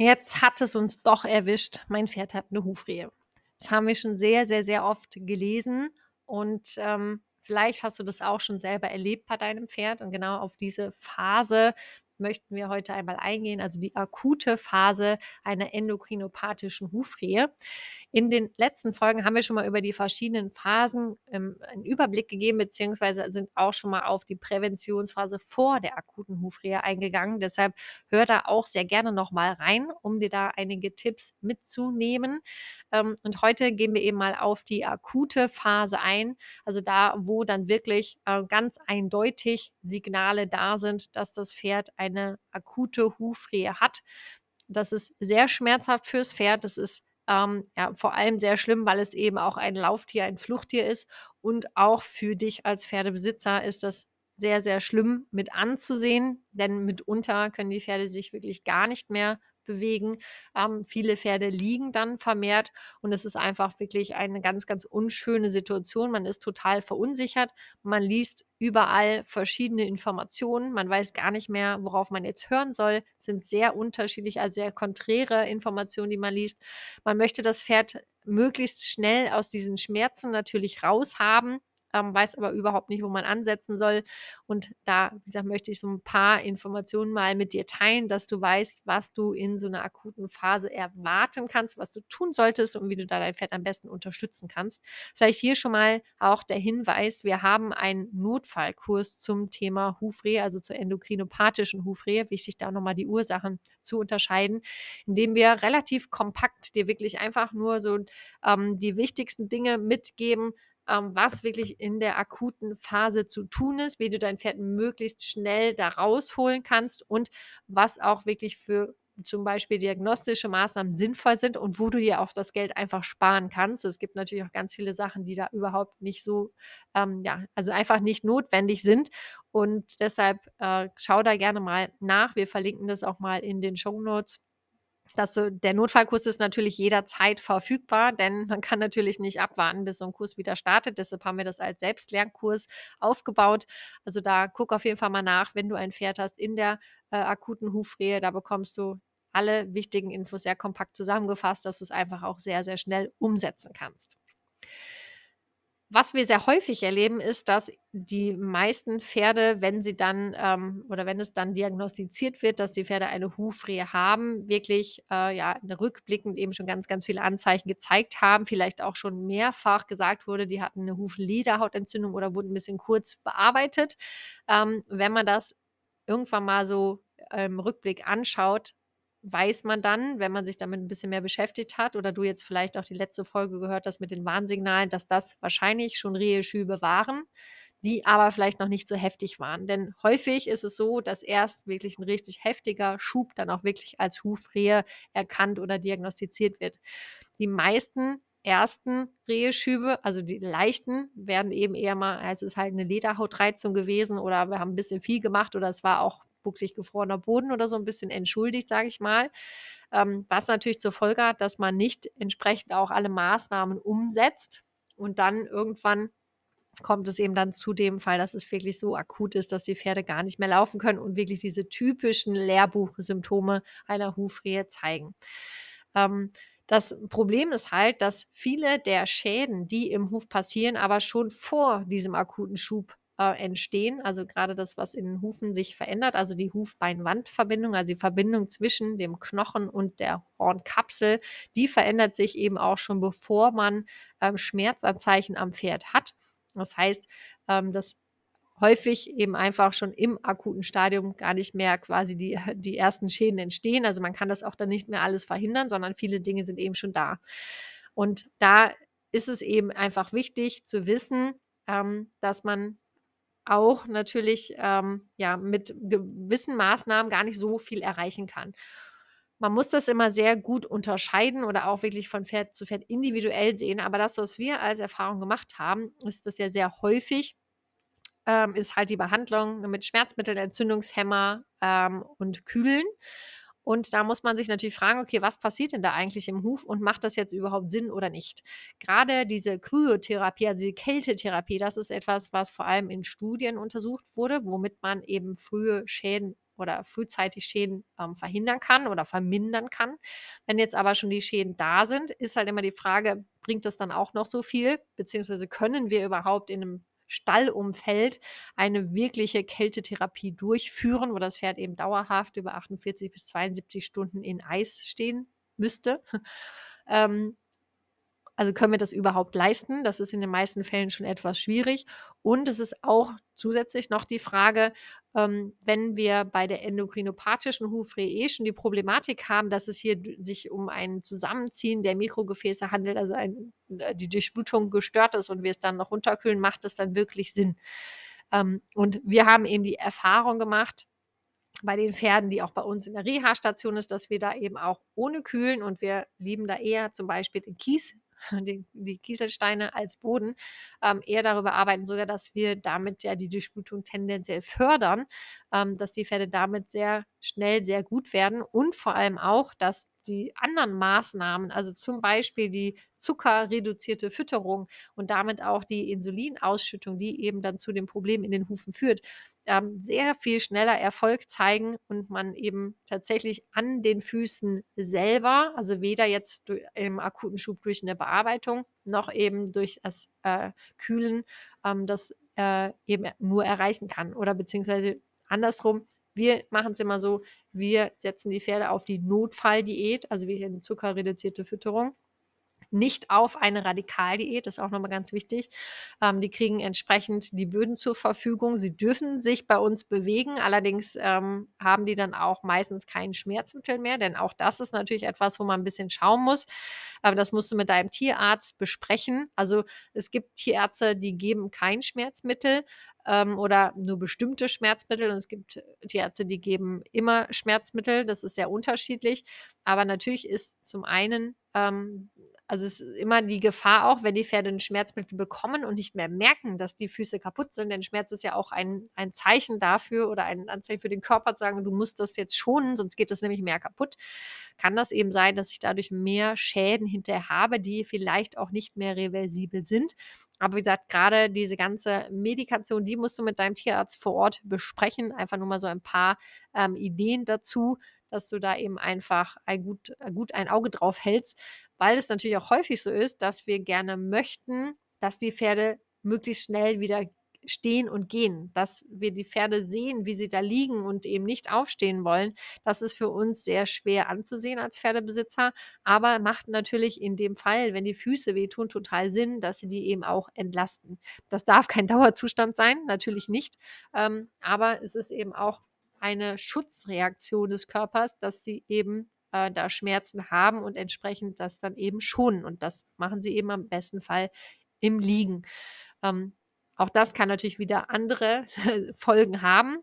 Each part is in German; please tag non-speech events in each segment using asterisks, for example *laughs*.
Jetzt hat es uns doch erwischt. Mein Pferd hat eine Hufrehe. Das haben wir schon sehr, sehr, sehr oft gelesen und, ähm, vielleicht hast du das auch schon selber erlebt bei deinem Pferd und genau auf diese Phase möchten wir heute einmal eingehen, also die akute Phase einer endokrinopathischen Hufrehe. In den letzten Folgen haben wir schon mal über die verschiedenen Phasen ähm, einen Überblick gegeben, beziehungsweise sind auch schon mal auf die Präventionsphase vor der akuten Hufrehe eingegangen. Deshalb hör da auch sehr gerne noch mal rein, um dir da einige Tipps mitzunehmen. Ähm, und heute gehen wir eben mal auf die akute Phase ein, also da, wo dann wirklich äh, ganz eindeutig Signale da sind, dass das Pferd eine akute Hufrehe hat. Das ist sehr schmerzhaft fürs Pferd. Das ist ähm, ja, vor allem sehr schlimm, weil es eben auch ein Lauftier, ein Fluchttier ist. Und auch für dich als Pferdebesitzer ist das sehr, sehr schlimm mit anzusehen, denn mitunter können die Pferde sich wirklich gar nicht mehr bewegen. Ähm, viele Pferde liegen dann vermehrt und es ist einfach wirklich eine ganz, ganz unschöne Situation. Man ist total verunsichert. Man liest überall verschiedene Informationen. Man weiß gar nicht mehr, worauf man jetzt hören soll. Es sind sehr unterschiedlich, also sehr konträre Informationen, die man liest. Man möchte das Pferd möglichst schnell aus diesen Schmerzen natürlich raushaben ähm, weiß aber überhaupt nicht, wo man ansetzen soll. Und da, wie gesagt, möchte ich so ein paar Informationen mal mit dir teilen, dass du weißt, was du in so einer akuten Phase erwarten kannst, was du tun solltest und wie du da dein Pferd am besten unterstützen kannst. Vielleicht hier schon mal auch der Hinweis, wir haben einen Notfallkurs zum Thema Hufrehe, also zur endokrinopathischen Hufrehe. Wichtig, da nochmal die Ursachen zu unterscheiden, indem wir relativ kompakt dir wirklich einfach nur so ähm, die wichtigsten Dinge mitgeben, ähm, was wirklich in der akuten Phase zu tun ist, wie du dein Pferd möglichst schnell da rausholen kannst und was auch wirklich für zum Beispiel diagnostische Maßnahmen sinnvoll sind und wo du dir auch das Geld einfach sparen kannst. Es gibt natürlich auch ganz viele Sachen, die da überhaupt nicht so, ähm, ja, also einfach nicht notwendig sind. Und deshalb äh, schau da gerne mal nach. Wir verlinken das auch mal in den Show Notes dass so, der Notfallkurs ist natürlich jederzeit verfügbar, denn man kann natürlich nicht abwarten, bis so ein Kurs wieder startet. Deshalb haben wir das als Selbstlernkurs aufgebaut. Also da guck auf jeden Fall mal nach, wenn du ein Pferd hast in der äh, akuten Hufrehe. Da bekommst du alle wichtigen Infos sehr kompakt zusammengefasst, dass du es einfach auch sehr, sehr schnell umsetzen kannst. Was wir sehr häufig erleben, ist, dass die meisten Pferde, wenn sie dann ähm, oder wenn es dann diagnostiziert wird, dass die Pferde eine Hufrehe haben, wirklich äh, ja rückblickend eben schon ganz, ganz viele Anzeichen gezeigt haben, vielleicht auch schon mehrfach gesagt wurde, die hatten eine Huflederhautentzündung oder wurden ein bisschen kurz bearbeitet. Ähm, wenn man das irgendwann mal so im Rückblick anschaut, weiß man dann, wenn man sich damit ein bisschen mehr beschäftigt hat oder du jetzt vielleicht auch die letzte Folge gehört hast mit den Warnsignalen, dass das wahrscheinlich schon Reheschübe waren, die aber vielleicht noch nicht so heftig waren. Denn häufig ist es so, dass erst wirklich ein richtig heftiger Schub dann auch wirklich als Hufrehe erkannt oder diagnostiziert wird. Die meisten ersten Reheschübe, also die leichten, werden eben eher mal, als es halt eine Lederhautreizung gewesen oder wir haben ein bisschen viel gemacht oder es war auch bucklig gefrorener Boden oder so ein bisschen entschuldigt, sage ich mal. Ähm, was natürlich zur Folge hat, dass man nicht entsprechend auch alle Maßnahmen umsetzt und dann irgendwann kommt es eben dann zu dem Fall, dass es wirklich so akut ist, dass die Pferde gar nicht mehr laufen können und wirklich diese typischen Lehrbuchsymptome einer Hufrehe zeigen. Ähm, das Problem ist halt, dass viele der Schäden, die im Huf passieren, aber schon vor diesem akuten Schub äh, entstehen. Also gerade das, was in den Hufen sich verändert, also die Hufbeinwandverbindung, also die Verbindung zwischen dem Knochen und der Hornkapsel, die verändert sich eben auch schon, bevor man ähm, Schmerzanzeichen am Pferd hat. Das heißt, ähm, dass häufig eben einfach schon im akuten Stadium gar nicht mehr quasi die, *laughs* die ersten Schäden entstehen. Also man kann das auch dann nicht mehr alles verhindern, sondern viele Dinge sind eben schon da. Und da ist es eben einfach wichtig zu wissen, ähm, dass man auch natürlich ähm, ja, mit gewissen Maßnahmen gar nicht so viel erreichen kann. Man muss das immer sehr gut unterscheiden oder auch wirklich von Pferd zu Pferd individuell sehen. Aber das, was wir als Erfahrung gemacht haben, ist das ja sehr häufig, ähm, ist halt die Behandlung mit Schmerzmitteln, Entzündungshemmer ähm, und Kühlen. Und da muss man sich natürlich fragen, okay, was passiert denn da eigentlich im Huf und macht das jetzt überhaupt Sinn oder nicht? Gerade diese Kryotherapie, also die Kältetherapie, das ist etwas, was vor allem in Studien untersucht wurde, womit man eben frühe Schäden oder frühzeitig Schäden ähm, verhindern kann oder vermindern kann. Wenn jetzt aber schon die Schäden da sind, ist halt immer die Frage, bringt das dann auch noch so viel? Beziehungsweise können wir überhaupt in einem Stallumfeld eine wirkliche Kältetherapie durchführen, wo das Pferd eben dauerhaft über 48 bis 72 Stunden in Eis stehen müsste. ähm, also können wir das überhaupt leisten? Das ist in den meisten Fällen schon etwas schwierig. Und es ist auch zusätzlich noch die Frage, ähm, wenn wir bei der endokrinopathischen Hufrehe eh schon die Problematik haben, dass es hier sich um ein Zusammenziehen der Mikrogefäße handelt, also ein, äh, die Durchblutung gestört ist und wir es dann noch runterkühlen, macht es dann wirklich Sinn. Ähm, und wir haben eben die Erfahrung gemacht, bei den Pferden, die auch bei uns in der Reha-Station ist, dass wir da eben auch ohne Kühlen und wir lieben da eher zum Beispiel den Kies *laughs* die, die Kieselsteine als Boden, ähm, eher darüber arbeiten, sogar, dass wir damit ja die Durchblutung tendenziell fördern, ähm, dass die Pferde damit sehr schnell sehr gut werden und vor allem auch, dass die anderen Maßnahmen, also zum Beispiel die zuckerreduzierte Fütterung und damit auch die Insulinausschüttung, die eben dann zu dem Problem in den Hufen führt, ähm, sehr viel schneller Erfolg zeigen und man eben tatsächlich an den Füßen selber, also weder jetzt im akuten Schub durch eine Bearbeitung noch eben durch das äh, Kühlen, ähm, das äh, eben nur erreichen kann oder beziehungsweise andersrum, wir machen es immer so, wir setzen die Pferde auf die Notfalldiät, also wir eine zuckerreduzierte Fütterung nicht auf eine Radikaldiät, das ist auch nochmal ganz wichtig. Ähm, die kriegen entsprechend die Böden zur Verfügung. Sie dürfen sich bei uns bewegen, allerdings ähm, haben die dann auch meistens kein Schmerzmittel mehr, denn auch das ist natürlich etwas, wo man ein bisschen schauen muss. Aber das musst du mit deinem Tierarzt besprechen. Also es gibt Tierärzte, die geben kein Schmerzmittel ähm, oder nur bestimmte Schmerzmittel. Und es gibt Tierärzte, die geben immer Schmerzmittel. Das ist sehr unterschiedlich. Aber natürlich ist zum einen ähm, also es ist immer die Gefahr auch, wenn die Pferde ein Schmerzmittel bekommen und nicht mehr merken, dass die Füße kaputt sind, denn Schmerz ist ja auch ein, ein Zeichen dafür oder ein Anzeichen für den Körper zu sagen, du musst das jetzt schonen, sonst geht das nämlich mehr kaputt. Kann das eben sein, dass ich dadurch mehr Schäden hinterher habe, die vielleicht auch nicht mehr reversibel sind. Aber wie gesagt, gerade diese ganze Medikation, die musst du mit deinem Tierarzt vor Ort besprechen. Einfach nur mal so ein paar ähm, Ideen dazu, dass du da eben einfach ein gut, äh, gut ein Auge drauf hältst, weil es natürlich auch häufig so ist, dass wir gerne möchten, dass die Pferde möglichst schnell wieder stehen und gehen, dass wir die Pferde sehen, wie sie da liegen und eben nicht aufstehen wollen. Das ist für uns sehr schwer anzusehen als Pferdebesitzer, aber macht natürlich in dem Fall, wenn die Füße wehtun, total Sinn, dass sie die eben auch entlasten. Das darf kein *laughs* Dauerzustand sein, natürlich nicht, ähm, aber es ist eben auch eine Schutzreaktion des Körpers, dass sie eben äh, da Schmerzen haben und entsprechend das dann eben schonen. Und das machen sie eben am besten Fall im Liegen. Ähm, auch das kann natürlich wieder andere *laughs* Folgen haben.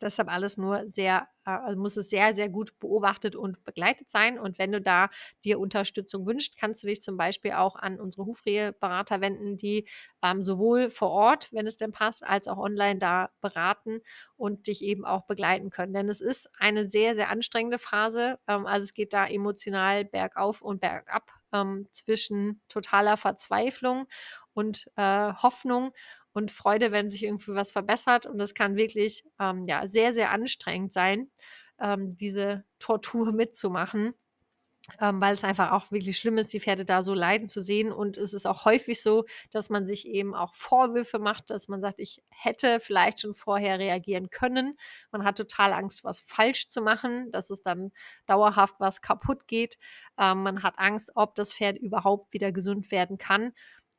Deshalb alles nur sehr, äh, also muss es sehr, sehr gut beobachtet und begleitet sein. Und wenn du da dir Unterstützung wünschst, kannst du dich zum Beispiel auch an unsere Hufreheberater wenden, die ähm, sowohl vor Ort, wenn es denn passt, als auch online da beraten und dich eben auch begleiten können. Denn es ist eine sehr, sehr anstrengende Phase. Ähm, also es geht da emotional bergauf und bergab ähm, zwischen totaler Verzweiflung und äh, Hoffnung und Freude, wenn sich irgendwie was verbessert. Und das kann wirklich ähm, ja, sehr, sehr anstrengend sein, ähm, diese Tortur *laughs* mitzumachen. Ähm, weil es einfach auch wirklich schlimm ist, die Pferde da so leiden zu sehen. Und es ist auch häufig so, dass man sich eben auch Vorwürfe macht, dass man sagt, ich hätte vielleicht schon vorher reagieren können. Man hat total Angst, was falsch zu machen, dass es dann dauerhaft was kaputt geht. Ähm, man hat Angst, ob das Pferd überhaupt wieder gesund werden kann.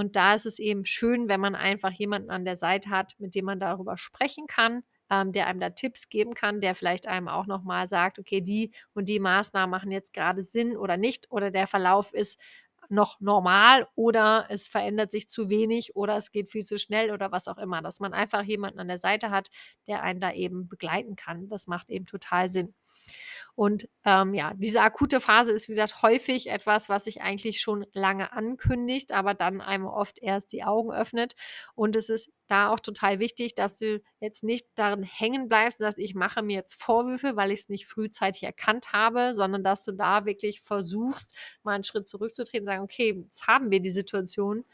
Und da ist es eben schön, wenn man einfach jemanden an der Seite hat, mit dem man darüber sprechen kann, ähm, der einem da Tipps geben kann, der vielleicht einem auch nochmal sagt, okay, die und die Maßnahmen machen jetzt gerade Sinn oder nicht oder der Verlauf ist noch normal oder es verändert sich zu wenig oder es geht viel zu schnell oder was auch immer. Dass man einfach jemanden an der Seite hat, der einen da eben begleiten kann. Das macht eben total Sinn. Und ähm, ja, diese akute Phase ist, wie gesagt, häufig etwas, was sich eigentlich schon lange ankündigt, aber dann einem oft erst die Augen öffnet. Und es ist da auch total wichtig, dass du jetzt nicht darin hängen bleibst und sagst, ich mache mir jetzt Vorwürfe, weil ich es nicht frühzeitig erkannt habe, sondern dass du da wirklich versuchst, mal einen Schritt zurückzutreten und sagen, okay, jetzt haben wir die Situation.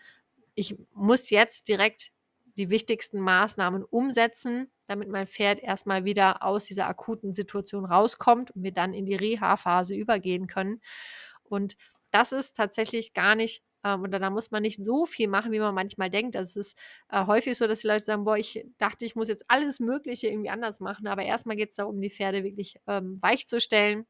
Ich muss jetzt direkt die wichtigsten Maßnahmen umsetzen, damit mein Pferd erstmal wieder aus dieser akuten Situation rauskommt und wir dann in die Reha-Phase übergehen können. Und das ist tatsächlich gar nicht ähm, und da muss man nicht so viel machen, wie man manchmal denkt. Also es ist äh, häufig so, dass die Leute sagen, boah, ich dachte, ich muss jetzt alles Mögliche irgendwie anders machen. Aber erstmal geht es darum, die Pferde wirklich ähm, weich zu stellen,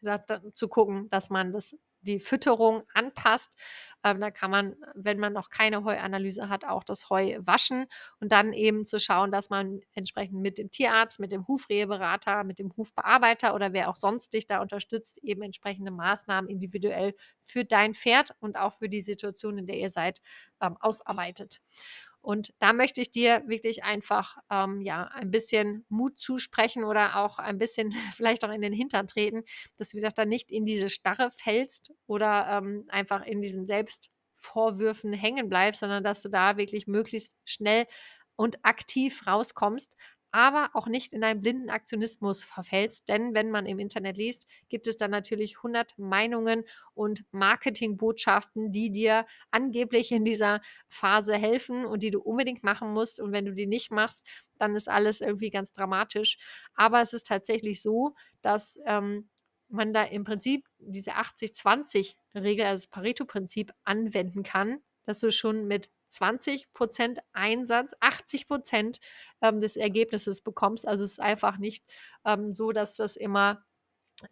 gesagt, zu gucken, dass man das die Fütterung anpasst. Ähm, da kann man, wenn man noch keine Heuanalyse hat, auch das Heu waschen und dann eben zu schauen, dass man entsprechend mit dem Tierarzt, mit dem Hufreheberater, mit dem Hufbearbeiter oder wer auch sonst dich da unterstützt, eben entsprechende Maßnahmen individuell für dein Pferd und auch für die Situation, in der ihr seid, ähm, ausarbeitet. Und da möchte ich dir wirklich einfach ähm, ja ein bisschen Mut zusprechen oder auch ein bisschen *laughs* vielleicht auch in den Hintern treten, dass du, wie gesagt, da nicht in diese Starre fällst oder ähm, einfach in diesen Selbstvorwürfen hängen bleibst, sondern dass du da wirklich möglichst schnell und aktiv rauskommst, aber auch nicht in einen blinden Aktionismus verfällst. Denn wenn man im Internet liest, gibt es dann natürlich 100 Meinungen und Marketingbotschaften, die dir angeblich in dieser Phase helfen und die du unbedingt machen musst. Und wenn du die nicht machst, dann ist alles irgendwie ganz dramatisch. Aber es ist tatsächlich so, dass ähm, man da im Prinzip diese 80-20-Regel, also das Pareto-Prinzip, anwenden kann, dass du schon mit 20 Prozent Einsatz 80 Prozent ähm, des Ergebnisses bekommst. Also es ist einfach nicht ähm, so, dass das immer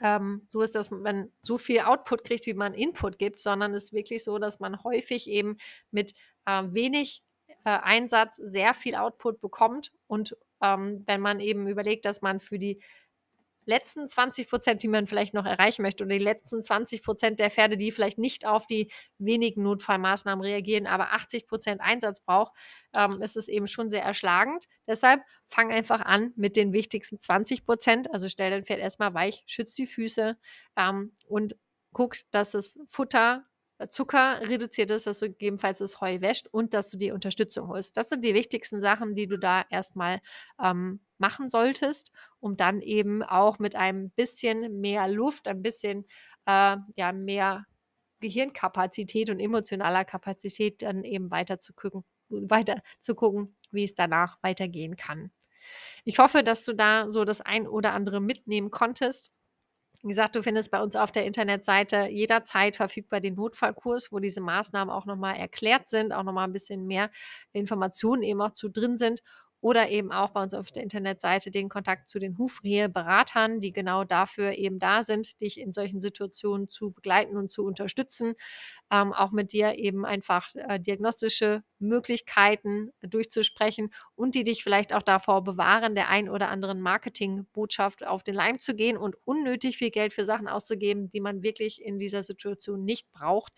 ähm, so ist, dass man so viel Output kriegt, wie man Input gibt, sondern es ist wirklich so, dass man häufig eben mit äh, wenig äh, Einsatz sehr viel Output bekommt. Und ähm, wenn man eben überlegt, dass man für die letzten 20 Prozent, die man vielleicht noch erreichen möchte, oder die letzten 20 Prozent der Pferde, die vielleicht nicht auf die wenigen Notfallmaßnahmen reagieren, aber 80 Prozent Einsatz braucht, ähm, ist es eben schon sehr erschlagend. Deshalb fang einfach an mit den wichtigsten 20 Prozent. Also stell dein Pferd erstmal weich, schützt die Füße ähm, und guck, dass das Futter Zucker reduziert ist, dass du gegebenenfalls das Heu wäscht und dass du die Unterstützung holst. Das sind die wichtigsten Sachen, die du da erstmal ähm, machen solltest, um dann eben auch mit einem bisschen mehr Luft, ein bisschen äh, ja, mehr Gehirnkapazität und emotionaler Kapazität dann eben weiter zu gucken, weiter zu gucken, wie es danach weitergehen kann. Ich hoffe, dass du da so das ein oder andere mitnehmen konntest. Wie gesagt, du findest bei uns auf der Internetseite jederzeit verfügbar den Notfallkurs, wo diese Maßnahmen auch nochmal erklärt sind, auch nochmal ein bisschen mehr Informationen eben auch zu drin sind oder eben auch bei uns auf der Internetseite den Kontakt zu den Hufrehe-Beratern, die genau dafür eben da sind, dich in solchen Situationen zu begleiten und zu unterstützen, ähm, auch mit dir eben einfach äh, diagnostische Möglichkeiten durchzusprechen und die dich vielleicht auch davor bewahren, der ein oder anderen Marketingbotschaft auf den Leim zu gehen und unnötig viel Geld für Sachen auszugeben, die man wirklich in dieser Situation nicht braucht.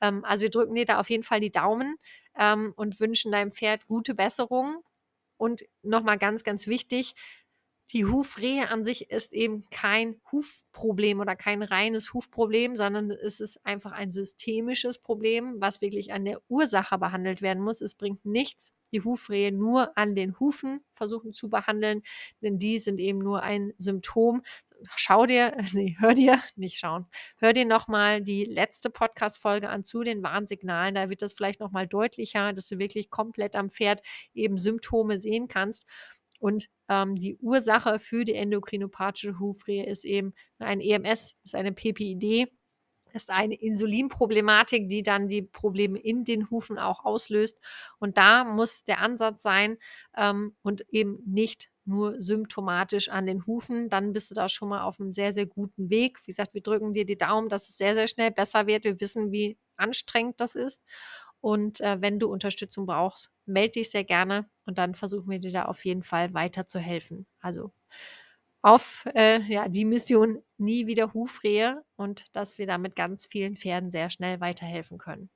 Ähm, also wir drücken dir da auf jeden Fall die Daumen ähm, und wünschen deinem Pferd gute Besserung und nochmal ganz, ganz wichtig, die Hufrehe an sich ist eben kein Hufproblem oder kein reines Hufproblem, sondern es ist einfach ein systemisches Problem, was wirklich an der Ursache behandelt werden muss. Es bringt nichts, die Hufrehe nur an den Hufen versuchen zu behandeln, denn die sind eben nur ein Symptom. Schau dir, *laughs* nee, hör dir, nicht schauen, hör dir nochmal die letzte Podcast-Folge an zu den Warnsignalen. Da wird das vielleicht nochmal deutlicher, dass du wirklich komplett am Pferd eben Symptome sehen kannst. Und ähm, die Ursache für die endokrinopathische Hufrehe ist eben ein EMS, ist eine PPID ist eine Insulinproblematik, die dann die Probleme in den Hufen auch auslöst. Und da muss der Ansatz sein ähm, und eben nicht nur symptomatisch an den Hufen, dann bist du da schon mal auf einem sehr, sehr guten Weg. Wie gesagt, wir drücken dir die Daumen, dass es sehr, sehr schnell besser wird. Wir wissen, wie anstrengend das ist. Und äh, wenn du Unterstützung brauchst, melde dich sehr gerne und dann versuchen wir dir da auf jeden Fall weiterzuhelfen. Also auf äh, ja, die Mission nie wieder Hufrehe und dass wir damit ganz vielen Pferden sehr schnell weiterhelfen können.